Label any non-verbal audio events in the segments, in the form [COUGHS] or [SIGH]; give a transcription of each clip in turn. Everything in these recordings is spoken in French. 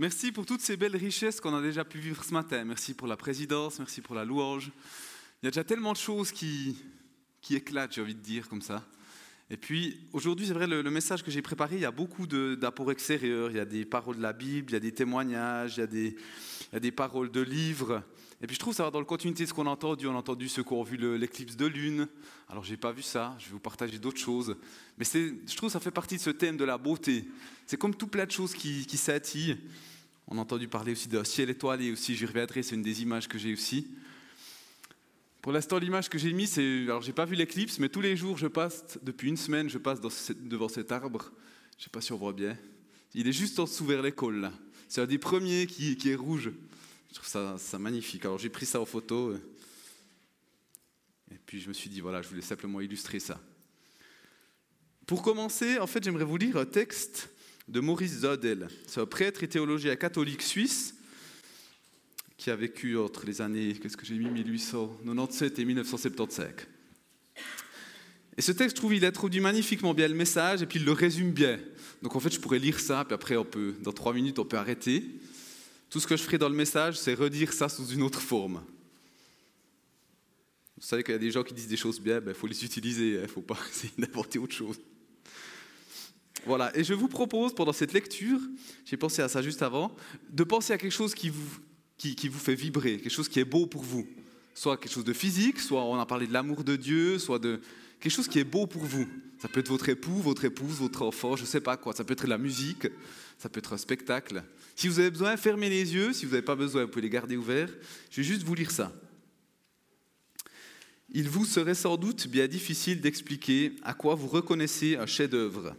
Merci pour toutes ces belles richesses qu'on a déjà pu vivre ce matin. Merci pour la présidence, merci pour la louange. Il y a déjà tellement de choses qui, qui éclatent, j'ai envie de dire, comme ça. Et puis, aujourd'hui, c'est vrai, le, message que j'ai préparé, il y a beaucoup d'apports extérieurs. Il y a des paroles de la Bible, il y a des témoignages, il y a des, il y a des paroles de livres. Et puis, je trouve ça va dans le continuité de ce qu'on a entendu. On a entendu ceux qui ont vu l'éclipse de lune. Alors, je n'ai pas vu ça. Je vais vous partager d'autres choses. Mais je trouve ça fait partie de ce thème de la beauté. C'est comme tout plein de choses qui, qui On a entendu parler aussi de ciel étoilé aussi. J'y reviendrai. C'est une des images que j'ai aussi. Pour l'instant, l'image que j'ai mise, c'est. Alors, j'ai pas vu l'éclipse, mais tous les jours, je passe, depuis une semaine, je passe devant cet arbre. Je sais pas si on voit bien. Il est juste en dessous vers l'école, là. C'est un des premiers qui, est rouge. Je trouve ça, magnifique. Alors, j'ai pris ça en photo. Et puis, je me suis dit, voilà, je voulais simplement illustrer ça. Pour commencer, en fait, j'aimerais vous lire un texte de Maurice Zodel. C'est un prêtre et théologien catholique suisse qui a vécu entre les années, qu'est-ce que j'ai mis, 1897 et 1975. Et ce texte, je trouve, il introduit magnifiquement bien le message et puis il le résume bien. Donc en fait, je pourrais lire ça, puis après, on peut, dans trois minutes, on peut arrêter. Tout ce que je ferai dans le message, c'est redire ça sous une autre forme. Vous savez qu'il y a des gens qui disent des choses bien, il ben, faut les utiliser, il hein, ne faut pas [LAUGHS] essayer d'inventer autre chose. Voilà, et je vous propose, pendant cette lecture, j'ai pensé à ça juste avant, de penser à quelque chose qui vous, qui, vous fait vibrer, quelque chose qui est beau pour vous. Soit quelque chose de physique, soit on a parlé de l'amour de Dieu, soit de quelque chose qui est beau pour vous. Ça peut être votre époux, votre épouse, votre enfant, je ne sais pas quoi. Ça peut être de la musique, ça peut être un spectacle. Si vous avez besoin, fermez les yeux. Si vous n'avez pas besoin, vous pouvez les garder ouverts. Je vais juste vous lire ça. Il vous serait sans doute bien difficile d'expliquer à quoi vous reconnaissez un chef-d'œuvre.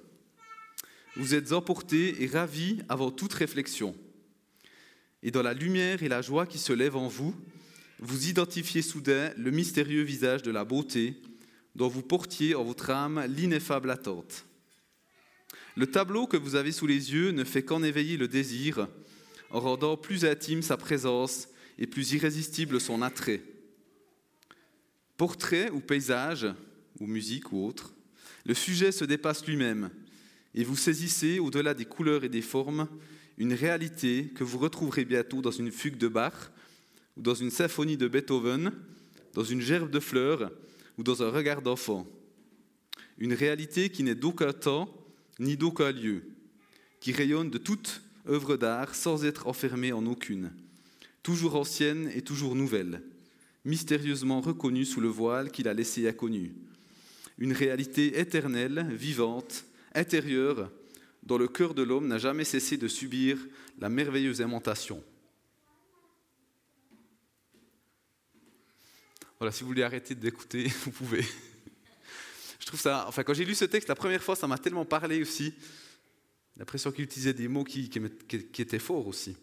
Vous êtes emporté et ravi avant toute réflexion. Et dans la lumière et la joie qui se lèvent en vous, vous identifiez soudain le mystérieux visage de la beauté dont vous portiez en votre âme l'ineffable attente. Le tableau que vous avez sous les yeux ne fait qu'en éveiller le désir, en rendant plus intime sa présence et plus irrésistible son attrait. Portrait ou paysage, ou musique ou autre, le sujet se dépasse lui-même, et vous saisissez, au-delà des couleurs et des formes, une réalité que vous retrouverez bientôt dans une fugue de Bach, dans une symphonie de Beethoven, dans une gerbe de fleurs, ou dans un regard d'enfant. Une réalité qui n'est d'aucun temps, ni d'aucun lieu, qui rayonne de toute œuvre d'art sans être enfermée en aucune, toujours ancienne et toujours nouvelle, mystérieusement reconnue sous le voile qu'il a laissé inconnu. Une réalité éternelle, vivante, intérieure, dont le cœur de l'homme n'a jamais cessé de subir la merveilleuse aimantation. Voilà, si vous voulez arrêter d'écouter, [LAUGHS] vous pouvez. Je trouve ça, enfin, quand j'ai lu ce texte la première fois, ça m'a tellement parlé aussi. L'impression qu'il utilisait des mots qui, qui, étaient forts aussi.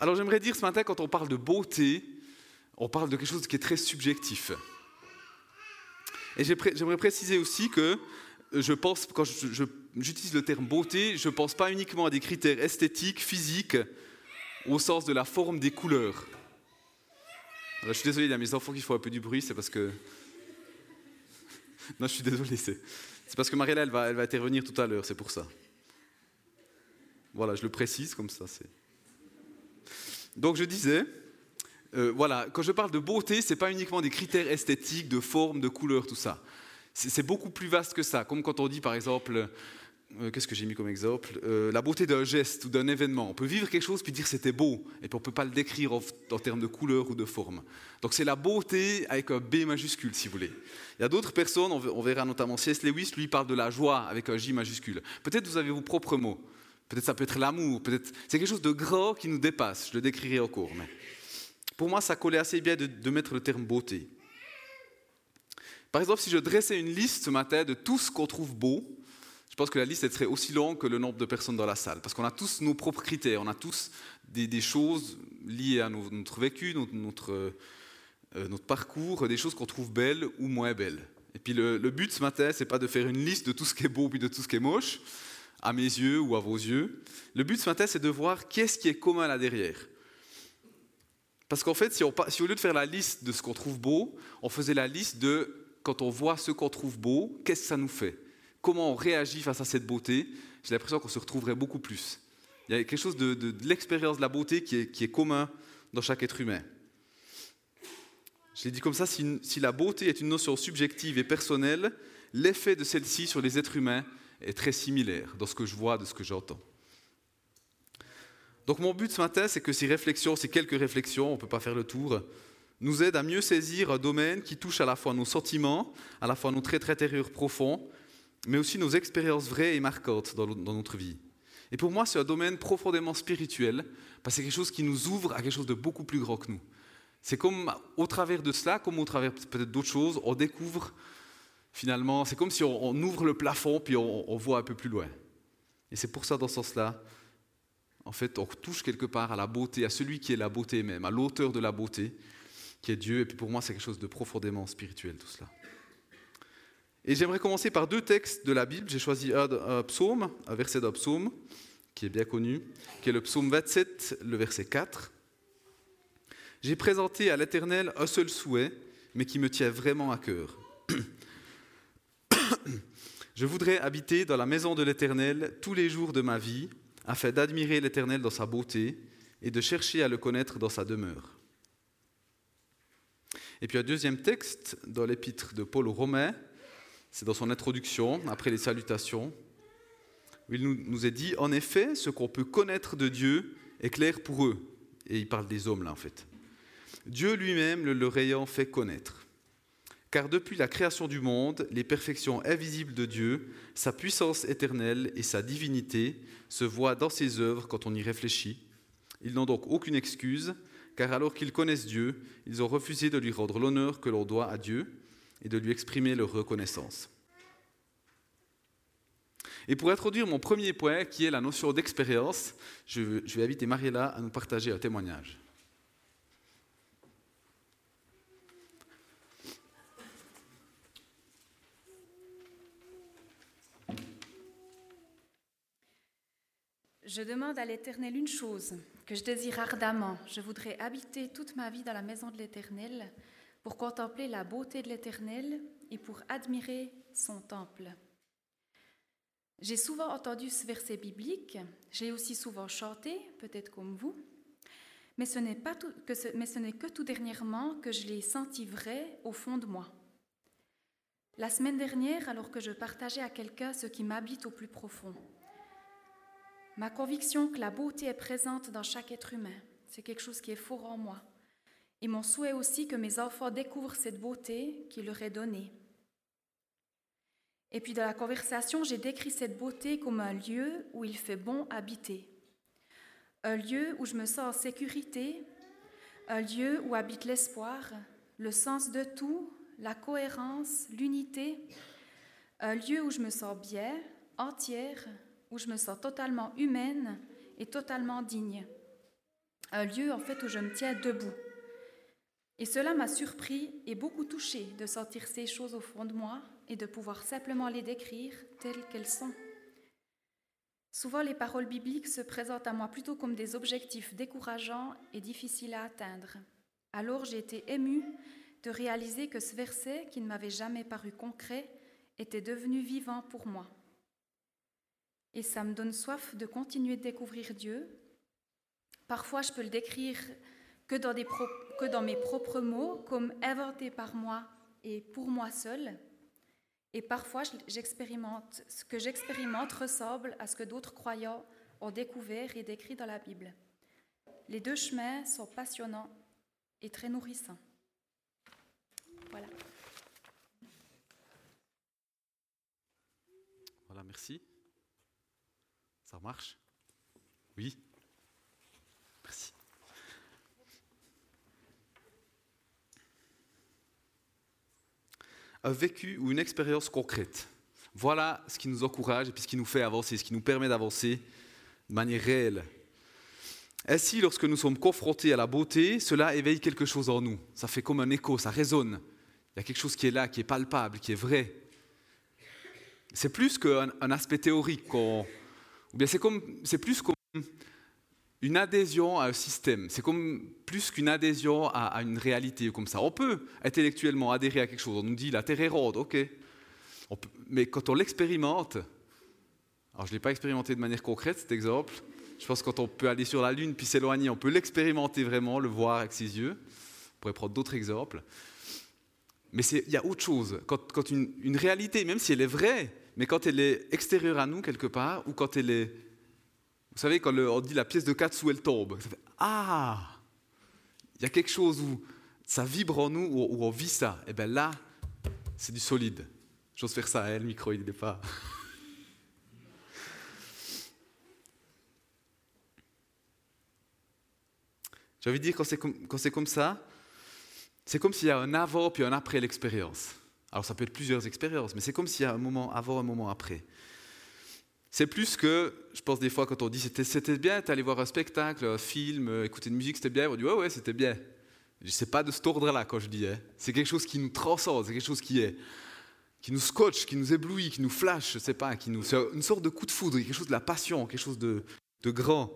Alors j'aimerais dire ce matin, quand on parle de beauté, on parle de quelque chose qui est très subjectif. Et j'aimerais préciser aussi que je pense, quand j'utilise le terme beauté, je ne pense pas uniquement à des critères esthétiques, physiques, au sens de la forme des couleurs. Je suis désolé, il y a mes enfants qui font un peu du bruit, c'est parce que... non, je suis désolé, c'est, parce que Mariella, elle va, elle va intervenir tout à l'heure, c'est pour ça. Voilà, je le précise comme ça. C'est... Donc je disais, euh, voilà, quand je parle de beauté, ce n'est pas uniquement des critères esthétiques, de forme, de couleur, tout ça. C'est beaucoup plus vaste que ça. Comme quand on dit, par exemple, euh, qu'est-ce que j'ai mis comme exemple? Euh, La beauté d'un geste ou d'un événement. On peut vivre quelque chose puis dire c'était beau, et puis on ne peut pas le décrire en, termes de couleur ou de forme. Donc c'est la beauté avec un B majuscule, si vous voulez. Il y a d'autres personnes, on verra notamment C.S. Lewis, lui parle de la joie avec un J majuscule. Peut-être vous avez vos propres mots. Peut-être ça peut être l'amour. Peut-être c'est quelque chose de grand qui nous dépasse. Je le décrirai en cours. Mais pour moi, ça collait assez bien de mettre le terme beauté. Par exemple, si je dressais une liste ce matin de tout ce qu'on trouve beau, je pense que la liste serait aussi longue que le nombre de personnes dans la salle, parce qu'on a tous nos propres critères, on a tous des, choses liées à notre vécu, notre, euh, notre, parcours, des choses qu'on trouve belles ou moins belles. Et puis le, but ce matin, c'est pas de faire une liste de tout ce qui est beau puis de tout ce qui est moche, à mes yeux ou à vos yeux. Le but ce matin, c'est de voir qu'est-ce qui est commun là derrière. Parce qu'en fait, si au lieu de faire la liste de ce qu'on trouve beau, on faisait la liste de quand on voit ce qu'on trouve beau, qu'est-ce que ça nous fait? Comment on réagit face à cette beauté J'ai l'impression qu'on se retrouverait beaucoup plus. Il y a quelque chose de, l'expérience de la beauté qui est, commun dans chaque être humain. Je l'ai dit comme ça, si, la beauté est une notion subjective et personnelle, l'effet de celle-ci sur les êtres humains est très similaire dans ce que je vois, de ce que j'entends. Donc mon but ce matin, c'est que ces réflexions, ces quelques réflexions, on ne peut pas faire le tour, nous aident à mieux saisir un domaine qui touche à la fois nos sentiments, à la fois nos traits intérieurs profonds, mais aussi nos expériences vraies et marquantes dans, notre vie. Et pour moi, c'est un domaine profondément spirituel, parce que c'est quelque chose qui nous ouvre à quelque chose de beaucoup plus grand que nous. C'est comme au travers de cela, comme au travers peut-être d'autres choses, on découvre finalement, c'est comme si on, ouvre le plafond puis on, voit un peu plus loin. Et c'est pour ça, dans ce sens-là, en fait, on touche quelque part à la beauté, à celui qui est la beauté même, à l'auteur de la beauté, qui est Dieu. Et puis pour moi, c'est quelque chose de profondément spirituel, tout cela. Et j'aimerais commencer par deux textes de la Bible. J'ai choisi un, psaume, un verset d'un psaume, qui est bien connu, qui est le psaume 27, le verset 4. J'ai présenté à l'Éternel un seul souhait, mais qui me tient vraiment à cœur. [COUGHS] Je voudrais habiter dans la maison de l'Éternel tous les jours de ma vie afin d'admirer l'Éternel dans sa beauté et de chercher à le connaître dans sa demeure. Et puis un deuxième texte dans l'épître de Paul aux Romains, c'est dans son introduction, après les salutations, où il nous, est dit, en effet, ce qu'on peut connaître de Dieu est clair pour eux. Et il parle des hommes là en fait. Dieu lui-même le leur ayant fait connaître. Car depuis la création du monde, les perfections invisibles de Dieu, sa puissance éternelle et sa divinité se voient dans ses œuvres quand on y réfléchit. Ils n'ont donc aucune excuse, car alors qu'ils connaissent Dieu, ils ont refusé de lui rendre l'honneur que l'on doit à Dieu et de lui exprimer leur reconnaissance. Et pour introduire mon premier point, qui est la notion d'expérience, je vais inviter Mariella à nous partager un témoignage. Je demande à l'Éternel une chose que je désire ardemment. Je voudrais habiter toute ma vie dans la maison de l'Éternel pour contempler la beauté de l'Éternel et pour admirer son temple. J'ai souvent entendu ce verset biblique, j'ai aussi souvent chanté, peut-être comme vous, mais ce n'est que, mais ce n'est que tout dernièrement que je l'ai senti vrai au fond de moi. La semaine dernière, alors que je partageais à quelqu'un ce qui m'habite au plus profond, Ma conviction que la beauté est présente dans chaque être humain, c'est quelque chose qui est fort en moi. Et mon souhait aussi que mes enfants découvrent cette beauté qui leur est donnée. Et puis dans la conversation, j'ai décrit cette beauté comme un lieu où il fait bon habiter. Un lieu où je me sens en sécurité, un lieu où habite l'espoir, le sens de tout, la cohérence, l'unité, un lieu où je me sens bien, entière, où je me sens totalement humaine et totalement digne. Un lieu en fait où je me tiens debout. Et cela m'a surpris et beaucoup touché de sentir ces choses au fond de moi et de pouvoir simplement les décrire telles qu'elles sont. Souvent, les paroles bibliques se présentent à moi plutôt comme des objectifs décourageants et difficiles à atteindre. Alors j'ai été émue de réaliser que ce verset, qui ne m'avait jamais paru concret, était devenu vivant pour moi. Et ça me donne soif de continuer de découvrir Dieu. Parfois, je peux le décrire que dans, mes propres mots, comme inventé par moi et pour moi seul. Et parfois, j'expérimente, ce que j'expérimente ressemble à ce que d'autres croyants ont découvert et décrit dans la Bible. Les deux chemins sont passionnants et très nourrissants. Voilà. Voilà, merci. Ça marche? Oui Un vécu ou une expérience concrète. Voilà ce qui nous encourage et puis ce qui nous fait avancer, ce qui nous permet d'avancer de manière réelle. Ainsi, lorsque nous sommes confrontés à la beauté, cela éveille quelque chose en nous. Ça fait comme un écho, ça résonne. Il y a quelque chose qui est là, qui est palpable, qui est vrai. C'est plus qu'un aspect théorique c'est comme, c'est plus comme une adhésion à un système. C'est comme plus qu'une adhésion à, une réalité comme ça. On peut intellectuellement adhérer à quelque chose. On nous dit la Terre est ronde, ok. mais quand on l'expérimente, alors je ne l'ai pas expérimenté de manière concrète cet exemple, Je pense que quand on peut aller sur la Lune puis s'éloigner, on peut l'expérimenter vraiment, le voir avec ses yeux. On pourrait prendre d'autres exemples. Mais il y a autre chose. Quand, une, une, réalité, même si elle est vraie, mais quand elle est extérieure à nous quelque part, ou quand elle est... Vous savez, quand on dit la pièce de 4 sous elle tombe, ça fait Ah Il y a quelque chose où ça vibre en nous, où, on vit ça. Et eh bien là, c'est du solide. J'ose faire ça, hein, le micro, il n'est pas... [LAUGHS] J'ai envie de dire, quand c'est comme, comme, ça, c'est comme s'il y a un avant puis un après l'expérience. Alors ça peut être plusieurs expériences, mais c'est comme s'il y a un moment avant, un moment après. C'est plus que, je pense des fois quand on dit c'était, c'était bien, t'es allé voir un spectacle, un film, euh, écouter de musique, c'était bien, on dit ouais ouais c'était bien. Je pas de cet ordre-là quand je dis. Hein. C'est quelque chose qui nous transcende, c'est quelque chose qui est qui nous scotche, qui nous éblouit, qui nous flash, je sais pas, qui nous, c'est une sorte de coup de foudre, quelque chose de la passion, quelque chose de, de grand.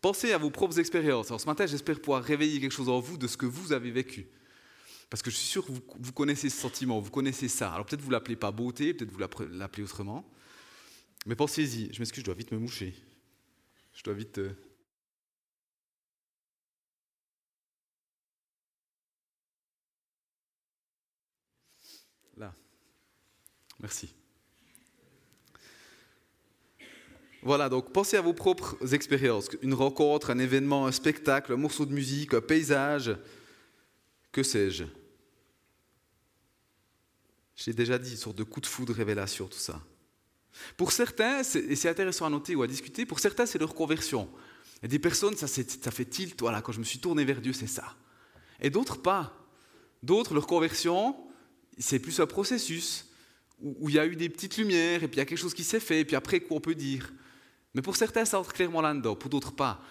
Pensez à vos propres expériences. Alors ce matin, j'espère pouvoir réveiller quelque chose en vous de ce que vous avez vécu. Parce que je suis sûr que vous, connaissez ce sentiment, vous connaissez ça. Alors peut-être vous l'appelez pas beauté, peut-être vous l'appelez autrement. Mais pensez-y. Je m'excuse, je dois vite me moucher. Je dois vite. Euh, Là. Merci. Voilà, donc pensez à vos propres expériences. Une rencontre, un événement, un spectacle, un morceau de musique, un paysage, que sais-je J'ai déjà dit, sorte de coup de foudre, révélation, tout ça. Pour certains, et c'est intéressant à noter ou à discuter, pour certains, c'est leur conversion. Et des personnes, ça, ça fait tilt, voilà, quand je me suis tourné vers Dieu, c'est ça. Et d'autres, pas. D'autres, leur conversion, c'est plus un processus où, il y a eu des petites lumières, et puis il y a quelque chose qui s'est fait, et puis après, quoi on peut dire Mais pour certains, ça entre clairement là-dedans, pour d'autres, pas.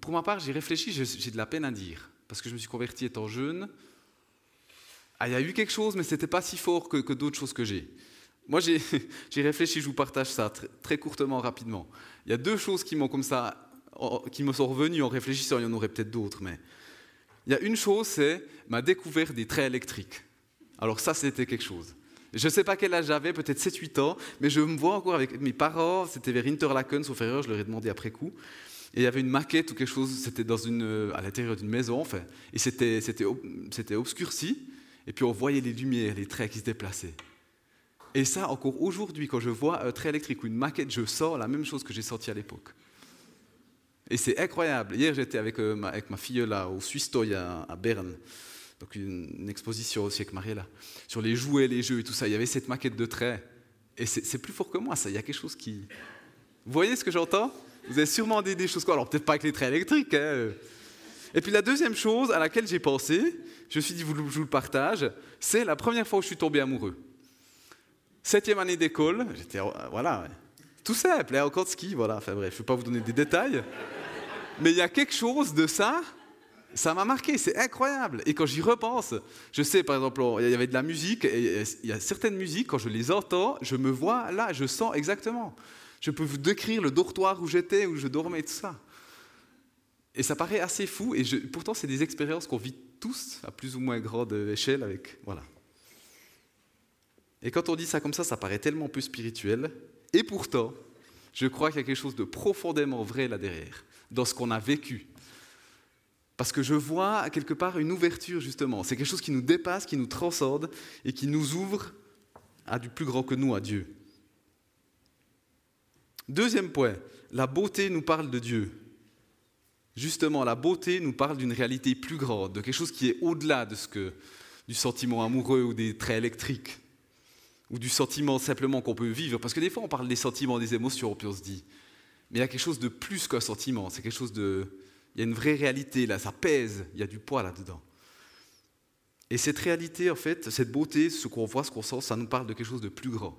Pour ma part, j'ai réfléchi, j'ai de la peine à dire, parce que je me suis converti étant jeune. Ah, il y a eu quelque chose, mais ce n'était pas si fort que, d'autres choses que j'ai. Moi, [LAUGHS] j'ai réfléchi, je vous partage ça très, courtement, rapidement. Il y a deux choses qui m'ont comme ça, qui me sont revenues en réfléchissant, il y en aurait peut-être d'autres, mais il y a une chose, c'est ma découverte des traits électriques. Alors ça, c'était quelque chose. Je ne sais pas quel âge j'avais, peut-être 7-8 ans, mais je me vois encore avec mes parents, c'était vers Interlaken, sauf erreur, je leur ai demandé après coup. Et il y avait une maquette ou quelque chose, c'était dans une, à l'intérieur d'une maison, enfin, et c'était obscurci, et puis on voyait les lumières, les traits qui se déplaçaient. Et ça, encore aujourd'hui, quand je vois un trait électrique ou une maquette, je sens la même chose que j'ai senti à l'époque. Et c'est incroyable. Hier, j'étais avec, euh, ma, fille là, au Swiss Toy à, à Berne donc une, exposition aussi avec Mariella, sur les jouets, les jeux et tout ça. Il y avait cette maquette de traits. Et c'est plus fort que moi, ça. Il y a quelque chose qui. Vous voyez ce que j'entends? Vous avez sûrement des, des choses quoi Alors peut-être pas avec les traits électriques. Hein. Et puis la deuxième chose à laquelle j'ai pensé, je me suis dit, je vous le partage, c'est la première fois où je suis tombé amoureux. Septième année d'école, j'étais, voilà, tout simple, hein, encore de ski, voilà, enfin je ne vais pas vous donner des détails. Mais il y a quelque chose de ça ça m'a marqué, c'est incroyable. Et quand j'y repense, je sais par exemple, il y avait de la musique, et il y a certaines musiques, quand je les entends, je me vois là, je sens exactement. Je peux vous décrire le dortoir où j'étais, où je dormais, tout ça. Et ça paraît assez fou, et pourtant c'est des expériences qu'on vit tous à plus ou moins grande échelle avec, voilà. Et quand on dit ça comme ça, ça paraît tellement peu spirituel, et pourtant, je crois qu'il y a quelque chose de profondément vrai là derrière, dans ce qu'on a vécu, parce que je vois quelque part une ouverture, justement. C'est quelque chose qui nous dépasse, qui nous transcende et qui nous ouvre à du plus grand que nous, à Dieu. Deuxième point, la beauté nous parle de Dieu. Justement, la beauté nous parle d'une réalité plus grande, de quelque chose qui est au-delà de ce que du sentiment amoureux ou des traits électriques, ou du sentiment simplement qu'on peut vivre. Parce que des fois, on parle des sentiments, des émotions, puis on se dit, mais il y a quelque chose de plus qu'un sentiment, c'est quelque chose de, il y a une vraie réalité là, ça pèse, il y a du poids là-dedans. Et cette réalité, en fait, cette beauté, ce qu'on voit, ce qu'on sent, ça nous parle de quelque chose de plus grand.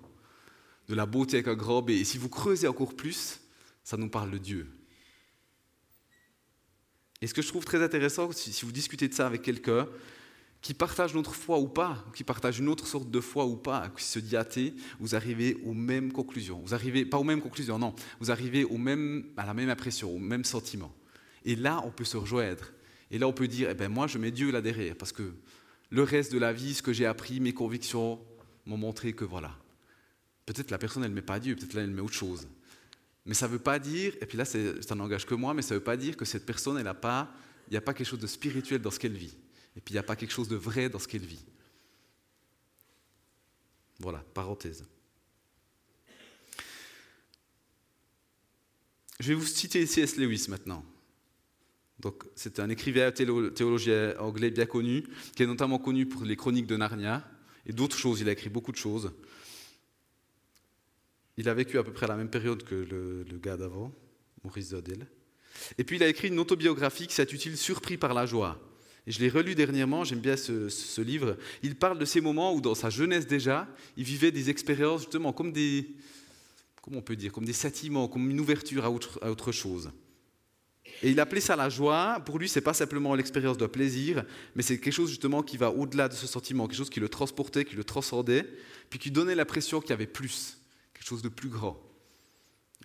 De la beauté avec un grand B. Et si vous creusez encore plus, ça nous parle de Dieu. Et ce que je trouve très intéressant, si vous discutez de ça avec quelqu'un qui partage notre foi ou pas, qui partage une autre sorte de foi ou pas, qui se dit athée, vous arrivez aux mêmes conclusions. Vous arrivez, pas aux mêmes conclusions, non, vous arrivez à la même impression, au même sentiment. Et là, on peut se rejoindre. Et là, on peut dire, eh ben, moi, je mets Dieu là derrière, parce que le reste de la vie, ce que j'ai appris, mes convictions m'ont montré que voilà. Peut-être la personne, elle ne met pas Dieu, peut-être là, elle met autre chose. Mais ça ne veut pas dire, et puis là ça n'engage que moi, mais ça ne veut pas dire que cette personne, elle a pas, il n'y a pas quelque chose de spirituel dans ce qu'elle vit. Et puis il n'y a pas quelque chose de vrai dans ce qu'elle vit. Voilà, parenthèse. Je vais vous citer C.S. Lewis maintenant. C'est un écrivain théologien anglais bien connu, qui est notamment connu pour les chroniques de Narnia et d'autres choses. Il a écrit beaucoup de choses. Il a vécu à peu près à la même période que le, gars d'avant, Maurice Zodel. Et puis, il a écrit une autobiographie qui s'intitule Surpris par la joie. Je l'ai relu dernièrement, j'aime bien ce, livre. Il parle de ces moments où, dans sa jeunesse déjà, il vivait des expériences justement comme des, comment on peut dire, comme des sentiments, comme une ouverture à autre, à autre chose. Et il appelait ça la joie. Pour lui, c'est pas simplement l'expérience de plaisir, mais c'est quelque chose justement qui va au-delà de ce sentiment, quelque chose qui le transportait, qui le transcendait, puis qui donnait l'impression qu'il y avait plus, quelque chose de plus grand.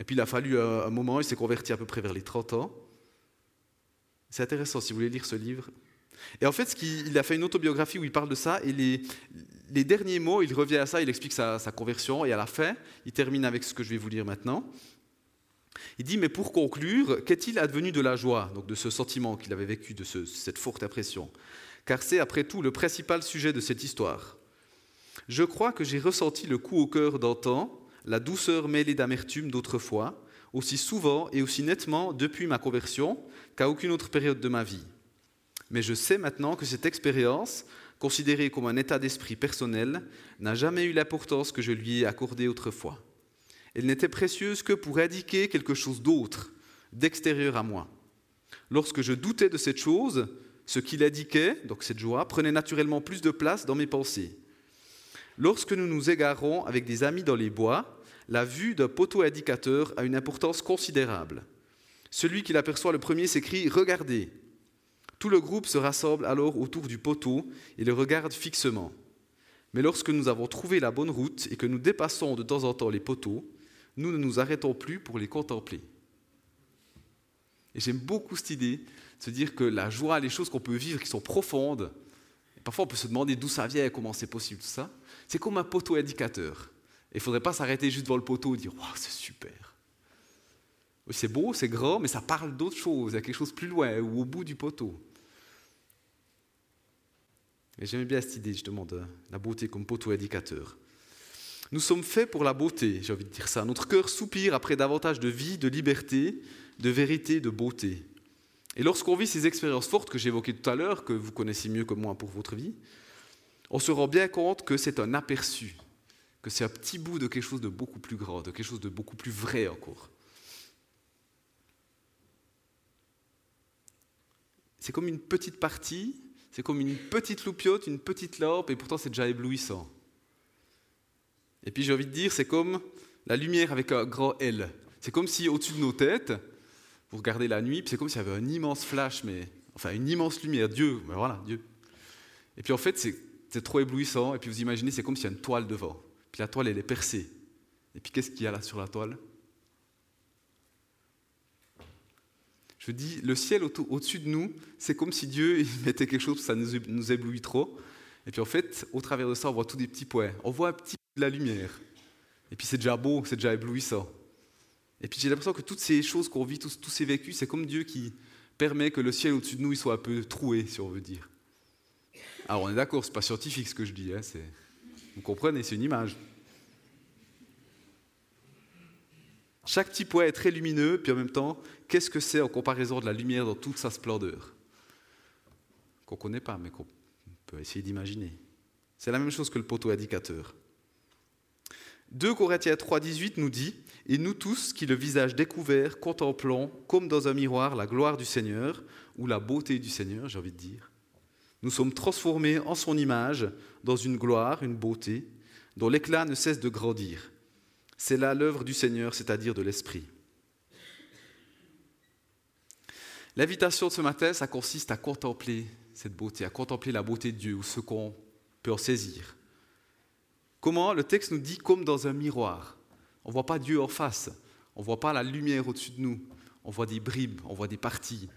Et puis il a fallu un moment, il s'est converti à peu près vers les 30 ans. C'est intéressant, si vous voulez lire ce livre. Et en fait, il a fait une autobiographie où il parle de ça, et les derniers mots, il revient à ça, il explique sa, conversion, et à la fin, il termine avec ce que je vais vous lire maintenant. Il dit, mais pour conclure, qu'est-il advenu de la joie, donc de ce sentiment qu'il avait vécu, de cette forte impression? Car c'est après tout le principal sujet de cette histoire. Je crois que j'ai ressenti le coup au cœur d'antan, la douceur mêlée d'amertume d'autrefois, aussi souvent et aussi nettement depuis ma conversion qu'à aucune autre période de ma vie. Mais je sais maintenant que cette expérience, considérée comme un état d'esprit personnel, n'a jamais eu l'importance que je lui ai accordée autrefois. Elle n'était précieuse que pour indiquer quelque chose d'autre, d'extérieur à moi. Lorsque je doutais de cette chose, ce qu'il indiquait, donc cette joie, prenait naturellement plus de place dans mes pensées. Lorsque nous nous égarons avec des amis dans les bois, la vue d'un poteau indicateur a une importance considérable. Celui qui l'aperçoit le premier s'écrie ⁇ Regardez !⁇ Tout le groupe se rassemble alors autour du poteau et le regarde fixement. Mais lorsque nous avons trouvé la bonne route et que nous dépassons de temps en temps les poteaux, nous ne nous arrêtons plus pour les contempler. Et j'aime beaucoup cette idée de se dire que la joie, les choses qu'on peut vivre qui sont profondes, parfois on peut se demander d'où ça vient comment c'est possible, tout ça, c'est comme un poteau indicateur. il ne faudrait pas s'arrêter juste devant le poteau et dire Waouh, c'est super. C'est beau, c'est grand, mais ça parle d'autre chose, il y a quelque chose plus loin ou au bout du poteau. Et j'aime bien cette idée justement de la beauté comme poteau indicateur. Nous sommes faits pour la beauté, j'ai envie de dire ça. Notre cœur soupire après davantage de vie, de liberté, de vérité, de beauté. Et lorsqu'on vit ces expériences fortes que j'évoquais tout à l'heure, que vous connaissez mieux que moi pour votre vie, on se rend bien compte que c'est un aperçu, que c'est un petit bout de quelque chose de beaucoup plus grand, de quelque chose de beaucoup plus vrai encore. C'est comme une petite partie, c'est comme une petite loupiote, une petite lampe, et pourtant c'est déjà éblouissant. Et puis j'ai envie de dire, c'est comme la lumière avec un grand L. C'est comme si au-dessus de nos têtes, vous regardez la nuit, puis c'est comme s'il y avait un immense flash, mais enfin une immense lumière, Dieu, mais voilà, Dieu. Et puis en fait, c'est trop éblouissant, et puis vous imaginez, c'est comme s'il y a une toile devant. Puis la toile, elle est percée. Et puis qu'est-ce qu'il y a là sur la toile? Je dis, le ciel au-dessus de nous, c'est comme si Dieu [LAUGHS] mettait quelque chose, ça nous, éblouit trop. Et puis en fait, au travers de ça, on voit tous des petits points. On voit un petit de la lumière. Et puis c'est déjà beau, c'est déjà éblouissant. Et puis j'ai l'impression que toutes ces choses qu'on vit, tous, tous ces vécus, c'est comme Dieu qui permet que le ciel au-dessus de nous il soit un peu troué, si on veut dire. Alors on est d'accord, c'est pas scientifique ce que je dis, hein, vous comprenez, c'est une image. Chaque petit point est très lumineux, puis en même temps, qu'est-ce que c'est en comparaison de la lumière dans toute sa splendeur? Qu'on ne connaît pas, mais qu'on peut essayer d'imaginer. C'est la même chose que le poteau indicateur. 2 Corinthiens 3,18 nous dit Et nous tous, qui le visage découvert, contemplons, comme dans un miroir, la gloire du Seigneur, ou la beauté du Seigneur, j'ai envie de dire, nous sommes transformés en son image, dans une gloire, une beauté, dont l'éclat ne cesse de grandir. C'est là l'œuvre du Seigneur, c'est-à-dire de l'Esprit. L'invitation de ce matin, ça consiste à contempler cette beauté, à contempler la beauté de Dieu, ou ce qu'on peut en saisir. Comment Le texte nous dit comme dans un miroir. On ne voit pas Dieu en face, on ne voit pas la lumière au-dessus de nous, on voit des bribes, on voit des parties.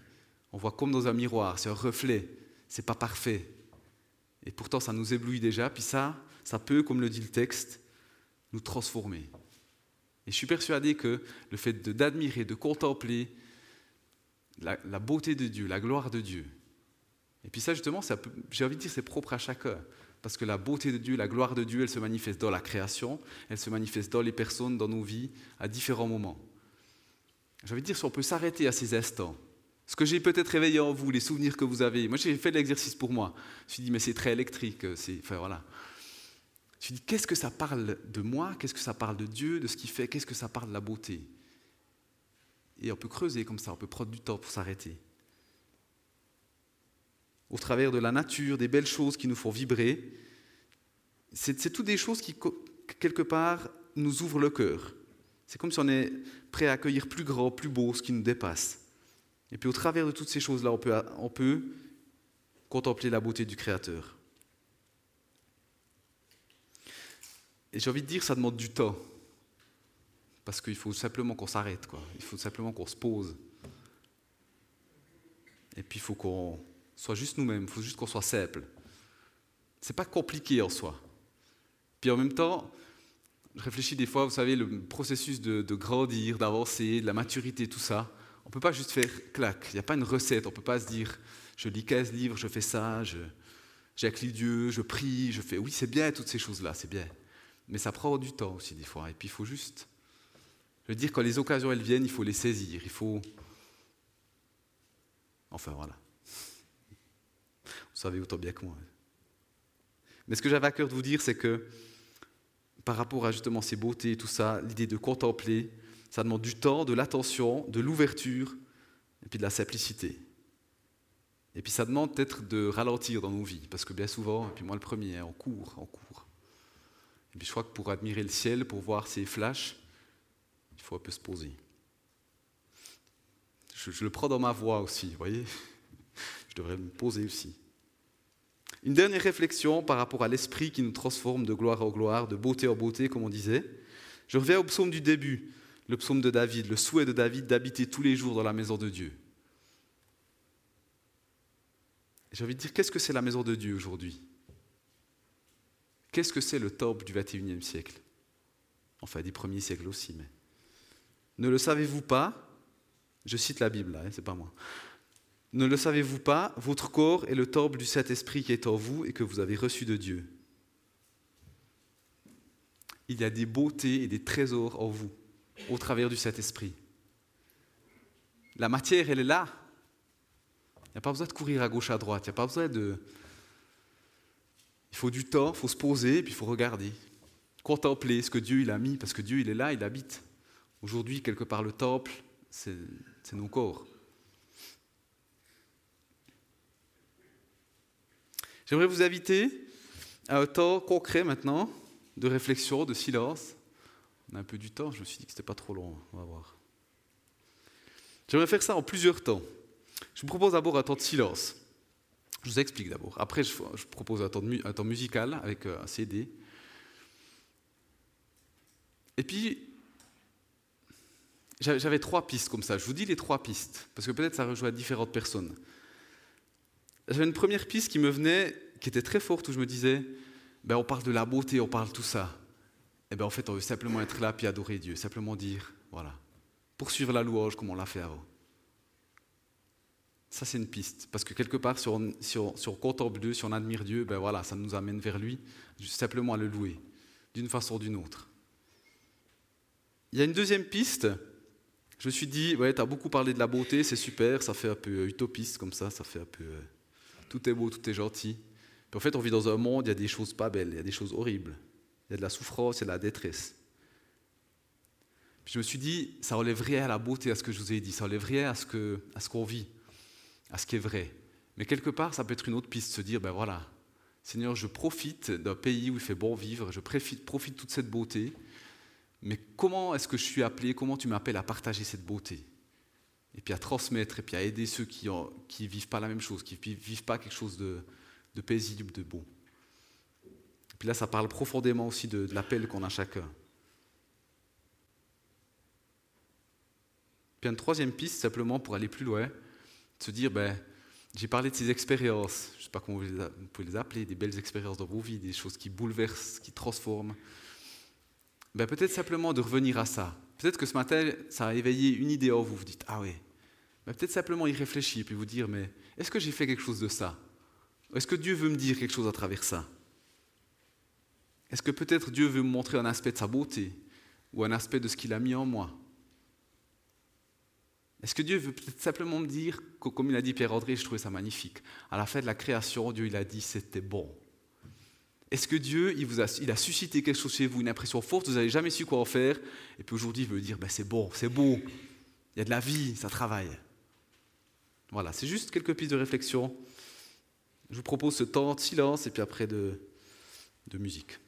On voit comme dans un miroir, c'est un reflet, c'est pas parfait. Et pourtant, ça nous éblouit déjà, puis ça, ça peut, comme le dit le texte, nous transformer. Et je suis persuadé que le fait d'admirer, de, contempler la, beauté de Dieu, la gloire de Dieu, et puis ça justement, j'ai envie de dire, c'est propre à chacun. Parce que la beauté de Dieu, la gloire de Dieu, elle se manifeste dans la création, elle se manifeste dans les personnes, dans nos vies, à différents moments. J'ai envie de dire, si on peut s'arrêter à ces instants, ce que j'ai peut-être réveillé en vous, les souvenirs que vous avez. Moi, j'ai fait l'exercice pour moi. Je me suis dit, mais c'est très électrique. Enfin, voilà. Suis dit, qu'est-ce que ça parle de moi? Qu'est-ce que ça parle de Dieu, de ce qu'il fait? Qu'est-ce que ça parle de la beauté? Et on peut creuser comme ça, on peut prendre du temps pour s'arrêter. Au travers de la nature, des belles choses qui nous font vibrer. C'est, toutes des choses qui, quelque part, nous ouvrent le cœur. C'est comme si on est prêt à accueillir plus grand, plus beau, ce qui nous dépasse. Et puis au travers de toutes ces choses-là, on peut contempler la beauté du Créateur. Et j'ai envie de dire, ça demande du temps. Parce qu'il faut simplement qu'on s'arrête, quoi. Il faut simplement qu'on se pose. Et puis il faut qu'on soit juste nous-mêmes, il faut juste qu'on soit simple. C'est pas compliqué en soi. Puis en même temps, je réfléchis des fois, vous savez, le processus de, grandir, d'avancer, de la maturité, tout ça. On ne peut pas juste faire clac. Il n'y a pas une recette. On ne peut pas se dire je lis 15 livres, je fais ça, j'acclue Dieu, je prie, je fais. Oui, c'est bien toutes ces choses-là, c'est bien. Mais ça prend du temps aussi des fois. Et puis il faut juste. Je veux dire, quand les occasions elles viennent, il faut les saisir. Il faut. Enfin voilà. Vous savez autant bien que moi. Mais ce que j'avais à cœur de vous dire, c'est que par rapport à justement ces beautés et tout ça, l'idée de contempler, ça demande du temps, de l'attention, de l'ouverture et puis de la simplicité. Et puis ça demande peut-être de ralentir dans nos vies, parce que bien souvent, et puis moi le premier, hein, on court, on court. Je crois que pour admirer le ciel, pour voir ces flashs, il faut un peu se poser. Je, je le prends dans ma voix aussi, vous voyez Je devrais me poser aussi. Une dernière réflexion par rapport à l'esprit qui nous transforme de gloire en gloire, de beauté en beauté, comme on disait. Je reviens au psaume du début le psaume de David, le souhait de David d'habiter tous les jours dans la maison de Dieu. J'ai envie de dire, qu'est-ce que c'est la maison de Dieu aujourd'hui? Qu'est-ce que c'est le temple du 21e siècle? Enfin, du premier siècle aussi, mais. Ne le savez-vous pas? Je cite la Bible là, hein, c'est pas moi. Ne le savez-vous pas? Votre corps est le temple du Saint-Esprit qui est en vous et que vous avez reçu de Dieu. Il y a des beautés et des trésors en vous au travers du Saint-Esprit. La matière, elle est là. Il n'y a pas besoin de courir à gauche, à droite. Il n'y a pas besoin de... Il faut du temps, il faut se poser, puis il faut regarder. Contempler ce que Dieu a mis, parce que Dieu il est là, il habite. Aujourd'hui, quelque part, le temple, c'est nos corps. J'aimerais vous inviter à un temps concret maintenant, de réflexion, de silence, on a un peu du temps, je me suis dit que c'était pas trop long, on va voir. J'aimerais faire ça en plusieurs temps. Je vous propose d'abord un temps de silence. Je vous explique d'abord. Après, je, propose un temps, musical avec euh, un CD. Et puis, j'avais trois pistes comme ça. Je vous dis les trois pistes, parce que peut-être ça rejoint différentes personnes. J'avais une première piste qui me venait, qui était très forte, où je me disais, ben, on parle de la beauté, on parle tout ça eh bien, en fait, on veut simplement être là puis adorer Dieu, simplement dire, voilà, poursuivre la louange comme on l'a fait avant. Ça, c'est une piste. Parce que quelque part, si on, contemple Dieu, si on admire Dieu, ben voilà, ça nous amène vers lui, simplement à le louer, d'une façon ou d'une autre. Il y a une deuxième piste. Je me suis dit, ouais, tu as beaucoup parlé de la beauté, c'est super, ça fait un peu utopiste comme ça, ça fait un peu. Euh, tout est beau, tout est gentil. En fait, on vit dans un monde, il y a des choses pas belles, il y a des choses horribles il y a de la souffrance, il y a de la détresse. Je me suis dit, ça relève rien à la beauté, à ce que je vous ai dit, ça relève rien à ce qu'on vit, à ce qui est vrai. Mais quelque part, ça peut être une autre piste, se dire, ben voilà, Seigneur, je profite d'un pays où il fait bon vivre, je profite, profite de toute cette beauté, mais comment est-ce que je suis appelé, comment tu m'appelles à partager cette beauté? Et puis à transmettre, et puis à aider ceux qui ne vivent pas la même chose, qui ne vivent pas quelque chose de, de paisible, de beau. Puis là, ça parle profondément aussi de, l'appel qu'on a chacun. Puis une troisième piste, simplement pour aller plus loin, de se dire, ben, j'ai parlé de ces expériences, je ne sais pas comment vous pouvez les appeler, des belles expériences dans vos vies, des choses qui bouleversent, qui transforment. ben peut-être simplement de revenir à ça. Peut-être que ce matin, ça a éveillé une idée en vous. Vous dites, ah oui. Ben peut-être simplement y réfléchir, puis vous dire, mais est-ce que j'ai fait quelque chose de ça? Est-ce que Dieu veut me dire quelque chose à travers ça? Est-ce que peut-être Dieu veut me montrer un aspect de sa beauté ou un aspect de ce qu'il a mis en moi? Est-ce que Dieu veut peut-être simplement me dire, comme il a dit Pierre-André, je trouvais ça magnifique, à la fin de la création, Dieu a dit c'était bon. Est-ce que Dieu, il, vous a, suscité quelque chose chez vous, une impression forte, vous n'avez jamais su quoi en faire, et puis aujourd'hui il veut dire, ben, c'est bon, c'est beau, il y a de la vie, ça travaille. Voilà, c'est juste quelques pistes de réflexion. Je vous propose ce temps de silence et puis après de musique.